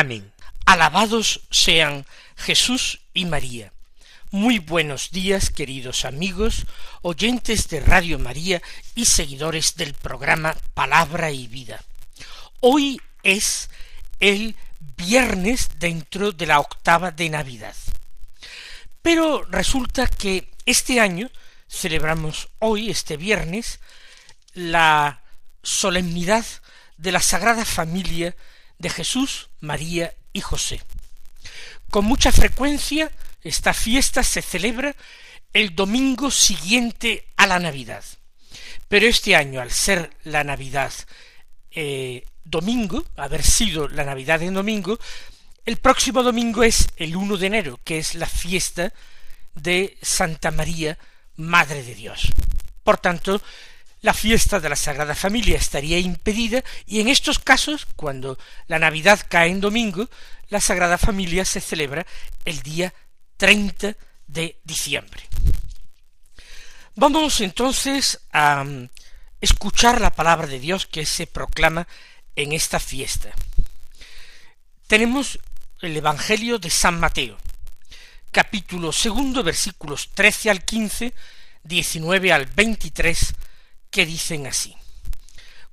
Amén. Alabados sean Jesús y María. Muy buenos días, queridos amigos, oyentes de Radio María y seguidores del programa Palabra y Vida. Hoy es el viernes dentro de la octava de Navidad. Pero resulta que este año celebramos hoy, este viernes, la solemnidad de la Sagrada Familia de Jesús, María y José. Con mucha frecuencia esta fiesta se celebra el domingo siguiente a la Navidad. Pero este año, al ser la Navidad eh, domingo, haber sido la Navidad en domingo, el próximo domingo es el 1 de enero, que es la fiesta de Santa María, Madre de Dios. Por tanto, la fiesta de la Sagrada Familia estaría impedida y en estos casos, cuando la Navidad cae en domingo, la Sagrada Familia se celebra el día 30 de diciembre. Vamos entonces a mm, escuchar la palabra de Dios que se proclama en esta fiesta. Tenemos el Evangelio de San Mateo, capítulo segundo, versículos 13 al 15, 19 al 23, dicen así.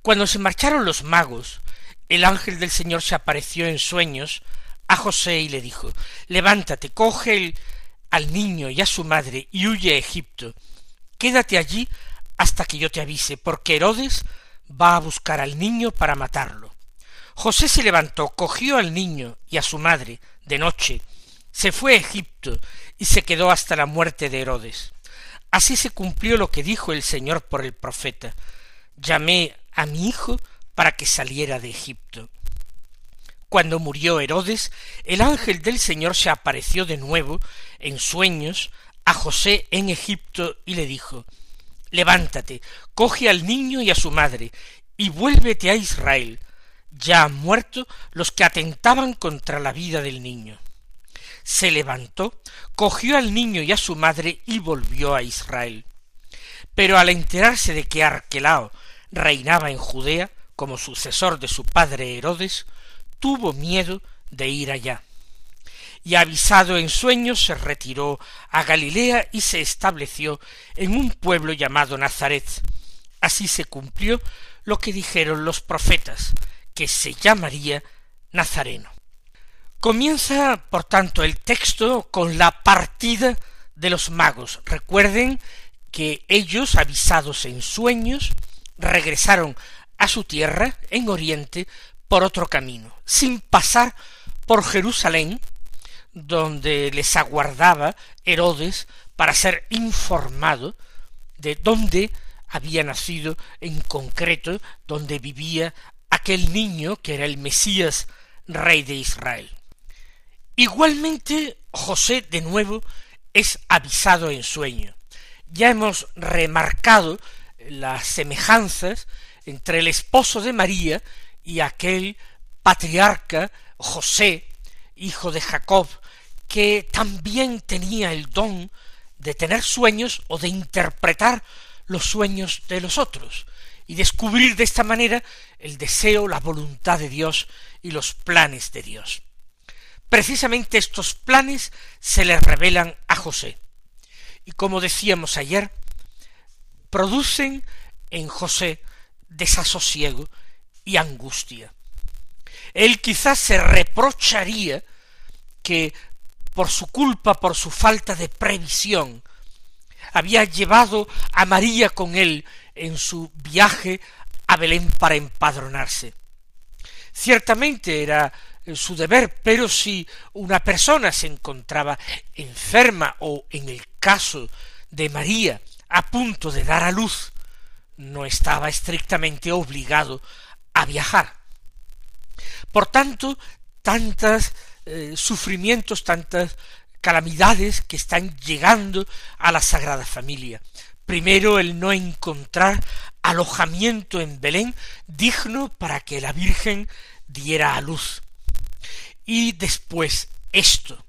Cuando se marcharon los magos, el ángel del Señor se apareció en sueños a José y le dijo Levántate, coge al niño y a su madre y huye a Egipto. Quédate allí hasta que yo te avise, porque Herodes va a buscar al niño para matarlo. José se levantó, cogió al niño y a su madre de noche, se fue a Egipto y se quedó hasta la muerte de Herodes. Así se cumplió lo que dijo el Señor por el profeta. Llamé a mi hijo para que saliera de Egipto. Cuando murió Herodes, el ángel del Señor se apareció de nuevo en sueños a José en Egipto y le dijo Levántate, coge al niño y a su madre, y vuélvete a Israel. Ya han muerto los que atentaban contra la vida del niño se levantó, cogió al niño y a su madre y volvió a Israel. Pero al enterarse de que Arquelao reinaba en Judea como sucesor de su padre Herodes, tuvo miedo de ir allá. Y avisado en sueños se retiró a Galilea y se estableció en un pueblo llamado Nazaret. Así se cumplió lo que dijeron los profetas, que se llamaría Nazareno. Comienza, por tanto, el texto con la partida de los magos. Recuerden que ellos, avisados en sueños, regresaron a su tierra en Oriente por otro camino, sin pasar por Jerusalén, donde les aguardaba Herodes para ser informado de dónde había nacido en concreto, donde vivía aquel niño que era el Mesías, rey de Israel. Igualmente, José de nuevo es avisado en sueño. Ya hemos remarcado las semejanzas entre el esposo de María y aquel patriarca José, hijo de Jacob, que también tenía el don de tener sueños o de interpretar los sueños de los otros y descubrir de esta manera el deseo, la voluntad de Dios y los planes de Dios. Precisamente estos planes se le revelan a José. Y como decíamos ayer, producen en José desasosiego y angustia. Él quizás se reprocharía que por su culpa, por su falta de previsión, había llevado a María con él en su viaje a Belén para empadronarse. Ciertamente era su deber, pero si una persona se encontraba enferma o en el caso de María a punto de dar a luz, no estaba estrictamente obligado a viajar. Por tanto, tantas eh, sufrimientos, tantas calamidades que están llegando a la Sagrada Familia. Primero el no encontrar alojamiento en Belén digno para que la Virgen diera a luz. Y después esto,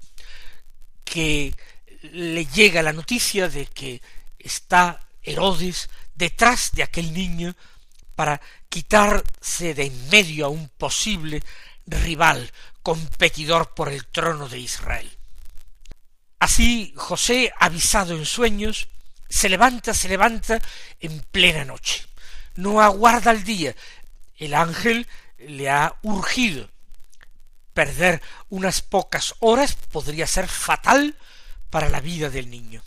que le llega la noticia de que está Herodes detrás de aquel niño para quitarse de en medio a un posible rival, competidor por el trono de Israel. Así José, avisado en sueños, se levanta, se levanta en plena noche. No aguarda el día. El ángel le ha urgido. Perder unas pocas horas podría ser fatal para la vida del niño.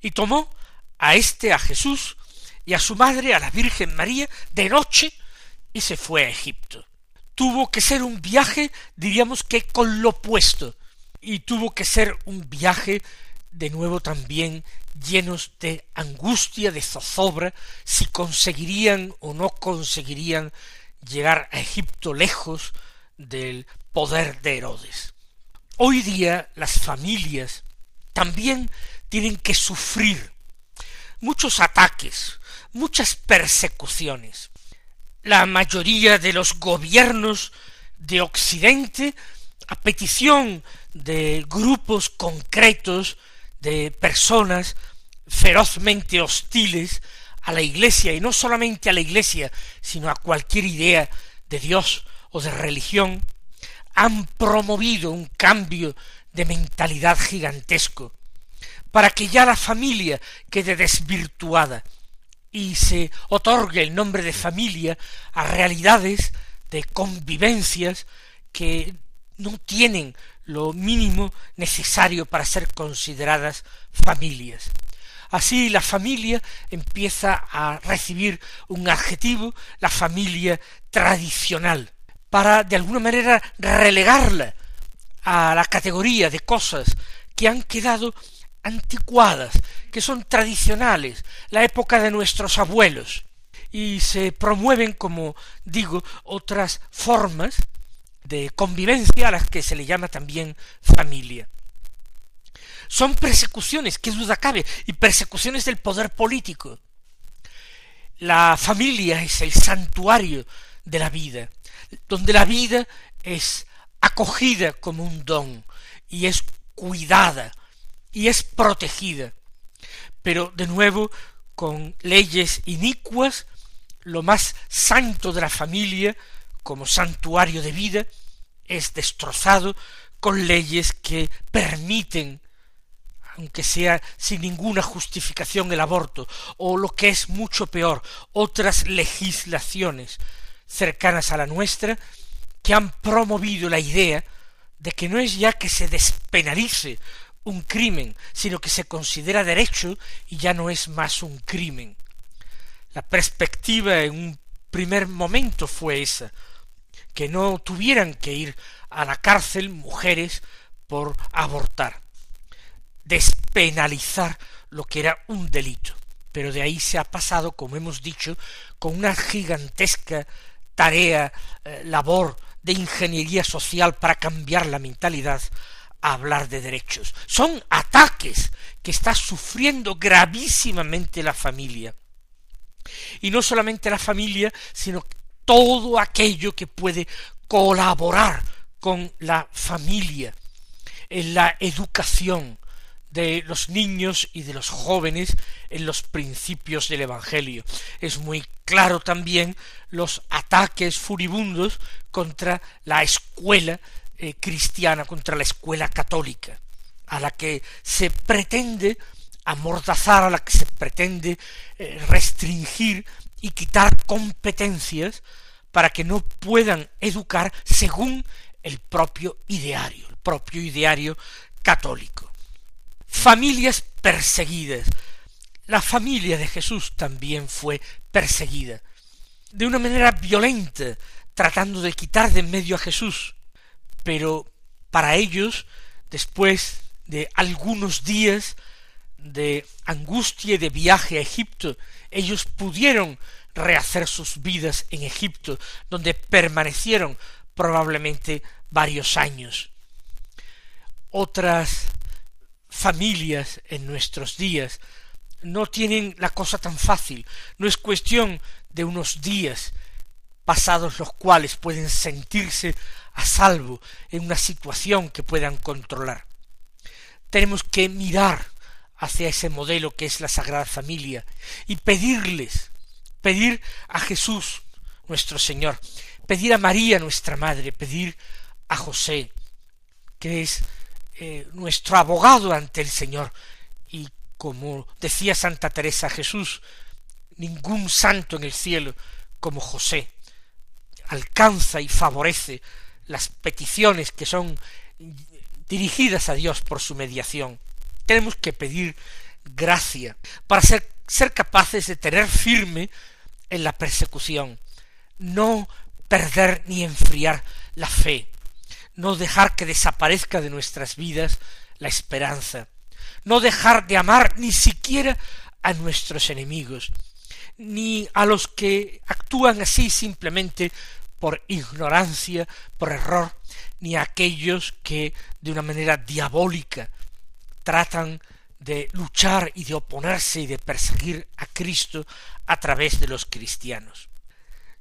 Y tomó a éste, a Jesús, y a su madre, a la Virgen María, de noche, y se fue a Egipto. Tuvo que ser un viaje, diríamos que con lo puesto, y tuvo que ser un viaje de nuevo también llenos de angustia, de zozobra, si conseguirían o no conseguirían llegar a Egipto lejos del poder de Herodes. Hoy día las familias también tienen que sufrir muchos ataques, muchas persecuciones. La mayoría de los gobiernos de Occidente, a petición de grupos concretos de personas ferozmente hostiles a la Iglesia, y no solamente a la Iglesia, sino a cualquier idea de Dios o de religión, han promovido un cambio de mentalidad gigantesco, para que ya la familia quede desvirtuada y se otorgue el nombre de familia a realidades de convivencias que no tienen lo mínimo necesario para ser consideradas familias. Así la familia empieza a recibir un adjetivo, la familia tradicional, para de alguna manera relegarla a la categoría de cosas que han quedado anticuadas, que son tradicionales, la época de nuestros abuelos, y se promueven, como digo, otras formas de convivencia a las que se le llama también familia. Son persecuciones, qué duda cabe, y persecuciones del poder político. La familia es el santuario de la vida, donde la vida es acogida como un don y es cuidada y es protegida. Pero de nuevo, con leyes inicuas, lo más santo de la familia, como santuario de vida, es destrozado con leyes que permiten aunque sea sin ninguna justificación el aborto, o lo que es mucho peor, otras legislaciones cercanas a la nuestra, que han promovido la idea de que no es ya que se despenalice un crimen, sino que se considera derecho y ya no es más un crimen. La perspectiva en un primer momento fue esa, que no tuvieran que ir a la cárcel mujeres por abortar, despenalizar lo que era un delito. Pero de ahí se ha pasado, como hemos dicho, con una gigantesca tarea, eh, labor de ingeniería social para cambiar la mentalidad a hablar de derechos. Son ataques que está sufriendo gravísimamente la familia. Y no solamente la familia, sino todo aquello que puede colaborar con la familia en la educación de los niños y de los jóvenes en los principios del Evangelio. Es muy claro también los ataques furibundos contra la escuela eh, cristiana, contra la escuela católica, a la que se pretende amordazar, a la que se pretende eh, restringir y quitar competencias para que no puedan educar según el propio ideario, el propio ideario católico. Familias perseguidas. La familia de Jesús también fue perseguida, de una manera violenta, tratando de quitar de en medio a Jesús. Pero para ellos, después de algunos días de angustia y de viaje a Egipto, ellos pudieron rehacer sus vidas en Egipto, donde permanecieron probablemente varios años. Otras familias en nuestros días no tienen la cosa tan fácil, no es cuestión de unos días pasados los cuales pueden sentirse a salvo en una situación que puedan controlar. Tenemos que mirar hacia ese modelo que es la Sagrada Familia y pedirles, pedir a Jesús nuestro Señor, pedir a María nuestra Madre, pedir a José, que es eh, nuestro abogado ante el Señor, y como decía Santa Teresa Jesús, ningún santo en el cielo como José alcanza y favorece las peticiones que son dirigidas a Dios por su mediación. Tenemos que pedir gracia para ser, ser capaces de tener firme en la persecución, no perder ni enfriar la fe, no dejar que desaparezca de nuestras vidas la esperanza, no dejar de amar ni siquiera a nuestros enemigos, ni a los que actúan así simplemente por ignorancia, por error, ni a aquellos que de una manera diabólica tratan de luchar y de oponerse y de perseguir a Cristo a través de los cristianos.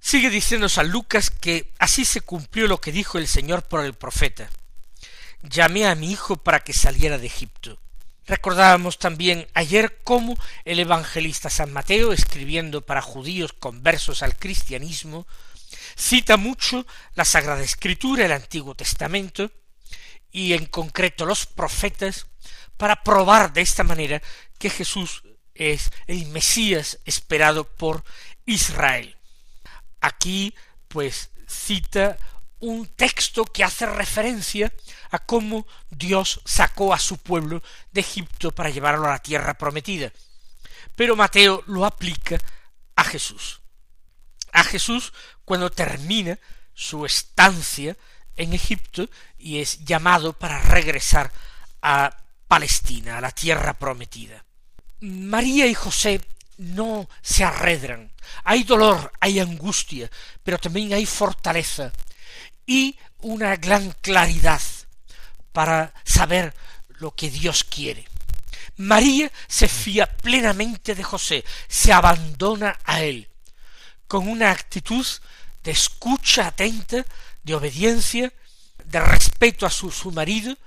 Sigue diciendo San Lucas que así se cumplió lo que dijo el Señor por el profeta. Llamé a mi hijo para que saliera de Egipto. Recordábamos también ayer cómo el evangelista San Mateo, escribiendo para judíos conversos al cristianismo, cita mucho la Sagrada Escritura, el Antiguo Testamento, y en concreto los profetas, para probar de esta manera que Jesús es el Mesías esperado por Israel. Aquí, pues, cita un texto que hace referencia a cómo Dios sacó a su pueblo de Egipto para llevarlo a la tierra prometida. Pero Mateo lo aplica a Jesús. A Jesús cuando termina su estancia en Egipto y es llamado para regresar a Palestina, a la tierra prometida. María y José no se arredran. Hay dolor, hay angustia, pero también hay fortaleza y una gran claridad para saber lo que Dios quiere. María se fía plenamente de José, se abandona a él, con una actitud de escucha atenta, de obediencia, de respeto a su, su marido,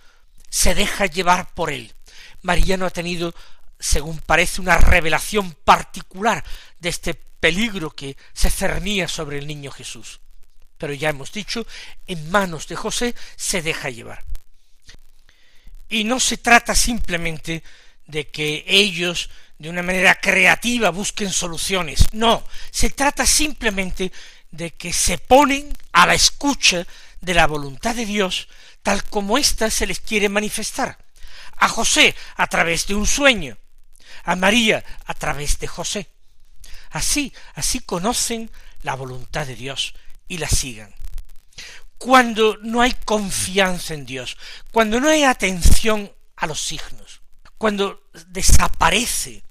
se deja llevar por él. María no ha tenido, según parece, una revelación particular de este peligro que se cernía sobre el niño Jesús. Pero ya hemos dicho, en manos de José se deja llevar. Y no se trata simplemente de que ellos de una manera creativa busquen soluciones. No, se trata simplemente de que se ponen a la escucha de la voluntad de Dios tal como ésta se les quiere manifestar. A José a través de un sueño, a María a través de José. Así, así conocen la voluntad de Dios y la sigan. Cuando no hay confianza en Dios, cuando no hay atención a los signos, cuando desaparece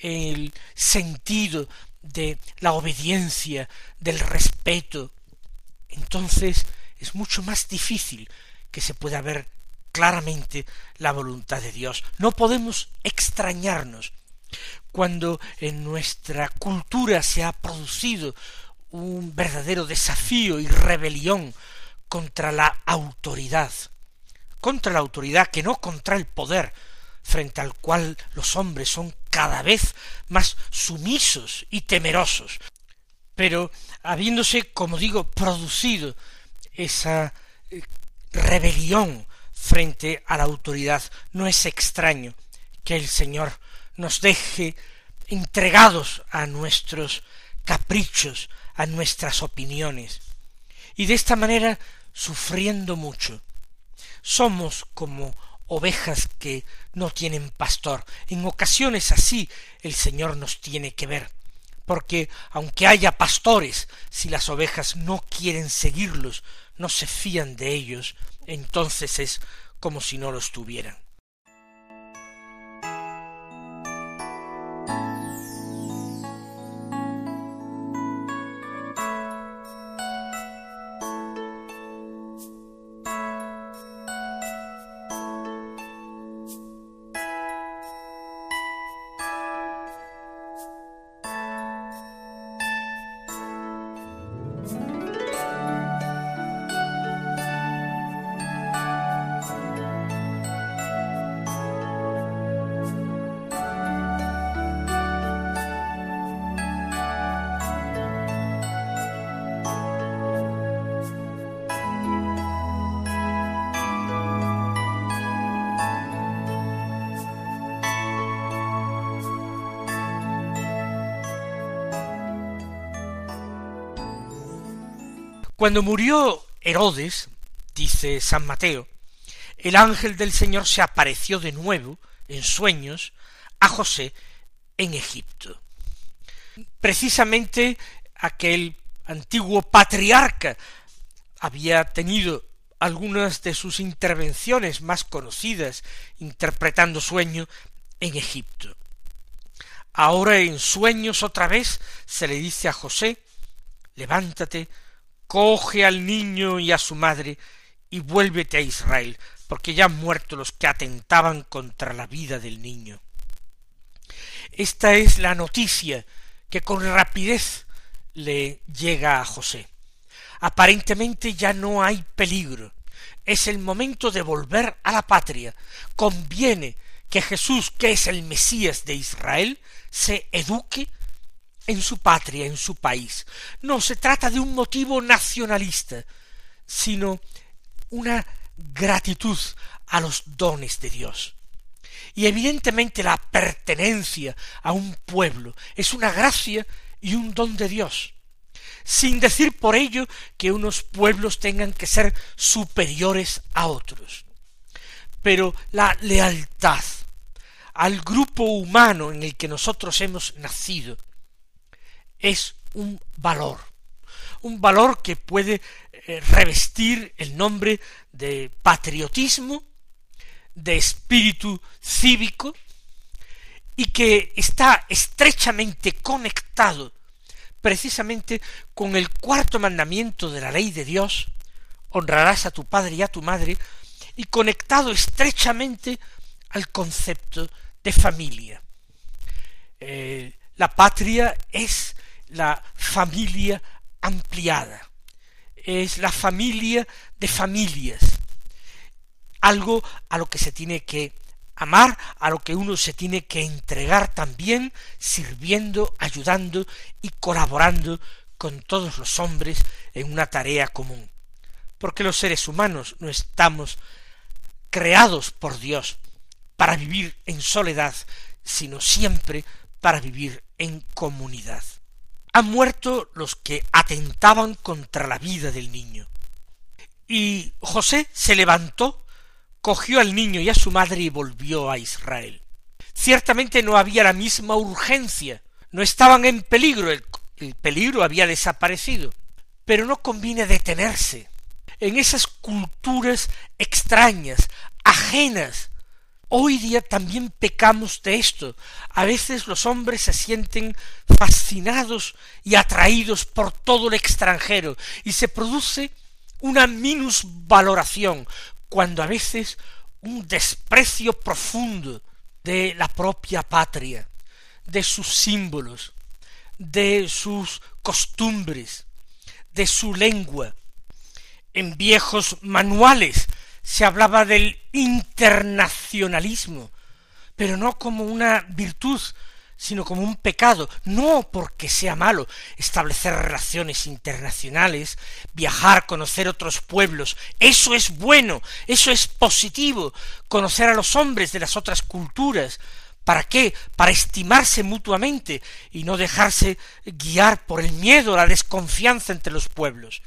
el sentido de la obediencia, del respeto, entonces es mucho más difícil que se pueda ver claramente la voluntad de Dios. No podemos extrañarnos cuando en nuestra cultura se ha producido un verdadero desafío y rebelión contra la autoridad, contra la autoridad que no contra el poder, frente al cual los hombres son cada vez más sumisos y temerosos. Pero habiéndose, como digo, producido esa eh, rebelión frente a la autoridad, no es extraño que el Señor nos deje entregados a nuestros caprichos, a nuestras opiniones, y de esta manera sufriendo mucho. Somos como ovejas que no tienen pastor. En ocasiones así el Señor nos tiene que ver, porque aunque haya pastores, si las ovejas no quieren seguirlos, no se fían de ellos, entonces es como si no los tuvieran. Cuando murió Herodes, dice San Mateo, el ángel del Señor se apareció de nuevo, en sueños, a José en Egipto. Precisamente aquel antiguo patriarca había tenido algunas de sus intervenciones más conocidas interpretando sueño en Egipto. Ahora en sueños otra vez se le dice a José levántate, coge al niño y a su madre y vuélvete a Israel, porque ya han muerto los que atentaban contra la vida del niño. Esta es la noticia que con rapidez le llega a José. Aparentemente ya no hay peligro. Es el momento de volver a la patria. Conviene que Jesús, que es el Mesías de Israel, se eduque en su patria, en su país. No se trata de un motivo nacionalista, sino una gratitud a los dones de Dios. Y evidentemente la pertenencia a un pueblo es una gracia y un don de Dios, sin decir por ello que unos pueblos tengan que ser superiores a otros. Pero la lealtad al grupo humano en el que nosotros hemos nacido es un valor, un valor que puede eh, revestir el nombre de patriotismo, de espíritu cívico, y que está estrechamente conectado precisamente con el cuarto mandamiento de la ley de Dios, honrarás a tu padre y a tu madre, y conectado estrechamente al concepto de familia. Eh, la patria es la familia ampliada, es la familia de familias, algo a lo que se tiene que amar, a lo que uno se tiene que entregar también, sirviendo, ayudando y colaborando con todos los hombres en una tarea común. Porque los seres humanos no estamos creados por Dios para vivir en soledad, sino siempre para vivir en comunidad. Han muerto los que atentaban contra la vida del niño. Y José se levantó, cogió al niño y a su madre y volvió a Israel. Ciertamente no había la misma urgencia, no estaban en peligro, el, el peligro había desaparecido, pero no conviene detenerse en esas culturas extrañas, ajenas Hoy día también pecamos de esto. A veces los hombres se sienten fascinados y atraídos por todo el extranjero y se produce una minusvaloración, cuando a veces un desprecio profundo de la propia patria, de sus símbolos, de sus costumbres, de su lengua. En viejos manuales se hablaba del internacionalismo, pero no como una virtud, sino como un pecado, no porque sea malo establecer relaciones internacionales, viajar, conocer otros pueblos, eso es bueno, eso es positivo, conocer a los hombres de las otras culturas, ¿Para qué? Para estimarse mutuamente y no dejarse guiar por el miedo, la desconfianza entre los pueblos.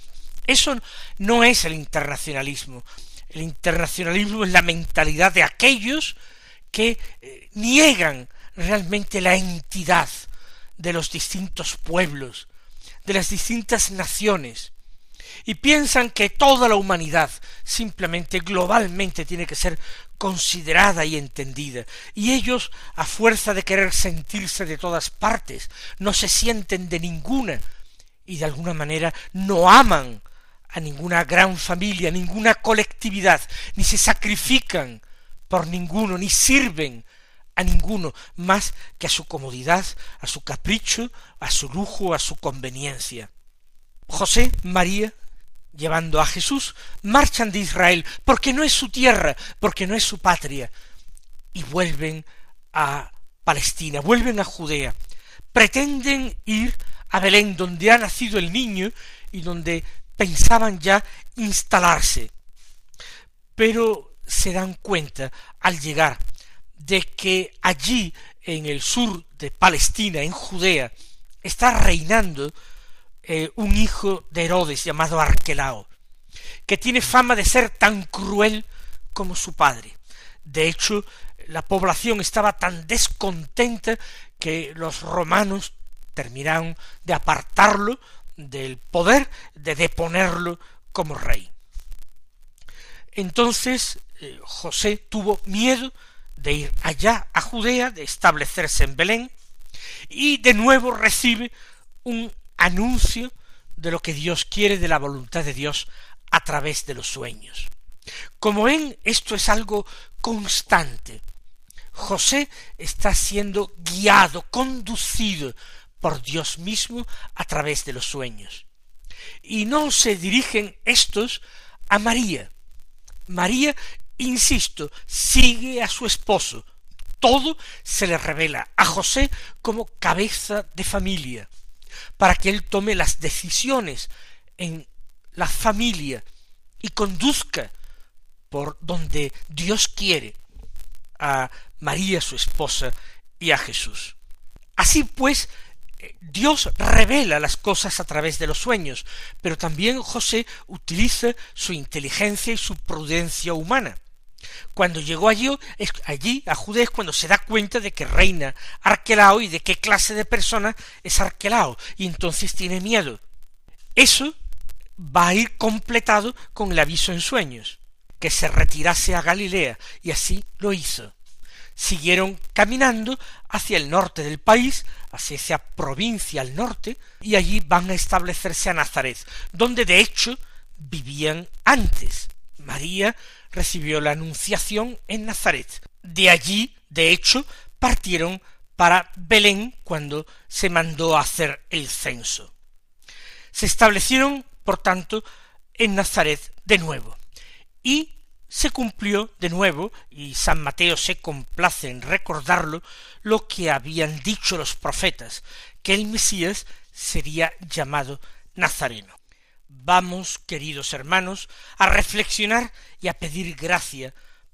Eso no es el internacionalismo. El internacionalismo es la mentalidad de aquellos que eh, niegan realmente la entidad de los distintos pueblos, de las distintas naciones, y piensan que toda la humanidad simplemente globalmente tiene que ser considerada y entendida, y ellos, a fuerza de querer sentirse de todas partes, no se sienten de ninguna, y de alguna manera no aman a ninguna gran familia, ninguna colectividad, ni se sacrifican por ninguno, ni sirven a ninguno más que a su comodidad, a su capricho, a su lujo, a su conveniencia. José, María, llevando a Jesús, marchan de Israel, porque no es su tierra, porque no es su patria, y vuelven a Palestina, vuelven a Judea, pretenden ir a Belén, donde ha nacido el niño y donde pensaban ya instalarse, pero se dan cuenta al llegar de que allí en el sur de Palestina, en Judea, está reinando eh, un hijo de Herodes llamado Arquelao, que tiene fama de ser tan cruel como su padre. De hecho, la población estaba tan descontenta que los romanos terminaron de apartarlo del poder, de deponerlo como rey. Entonces eh, José tuvo miedo de ir allá a Judea, de establecerse en Belén, y de nuevo recibe un anuncio de lo que Dios quiere, de la voluntad de Dios a través de los sueños. Como ven, esto es algo constante. José está siendo guiado, conducido por Dios mismo a través de los sueños. Y no se dirigen estos a María. María, insisto, sigue a su esposo. Todo se le revela a José como cabeza de familia, para que él tome las decisiones en la familia y conduzca por donde Dios quiere a María su esposa y a Jesús. Así pues, Dios revela las cosas a través de los sueños, pero también José utiliza su inteligencia y su prudencia humana. Cuando llegó allí, allí a Judea es cuando se da cuenta de que reina Arquelao y de qué clase de persona es Arquelao, y entonces tiene miedo. Eso va a ir completado con el aviso en sueños, que se retirase a Galilea, y así lo hizo. Siguieron caminando hacia el norte del país, hacia esa provincia al norte, y allí van a establecerse a Nazaret, donde de hecho vivían antes. María recibió la anunciación en Nazaret. De allí, de hecho, partieron para Belén cuando se mandó a hacer el censo. Se establecieron por tanto, en Nazaret de nuevo. Y se cumplió de nuevo, y San Mateo se complace en recordarlo, lo que habían dicho los profetas, que el Mesías sería llamado Nazareno. Vamos, queridos hermanos, a reflexionar y a pedir gracia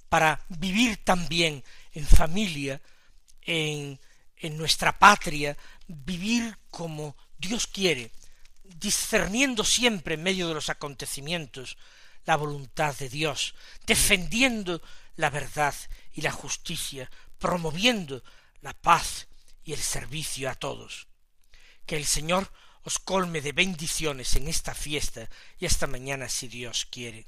para vivir también en familia, en, en nuestra patria, vivir como Dios quiere, discerniendo siempre en medio de los acontecimientos la voluntad de Dios, defendiendo la verdad y la justicia, promoviendo la paz y el servicio a todos. Que el Señor os colme de bendiciones en esta fiesta y hasta mañana si Dios quiere.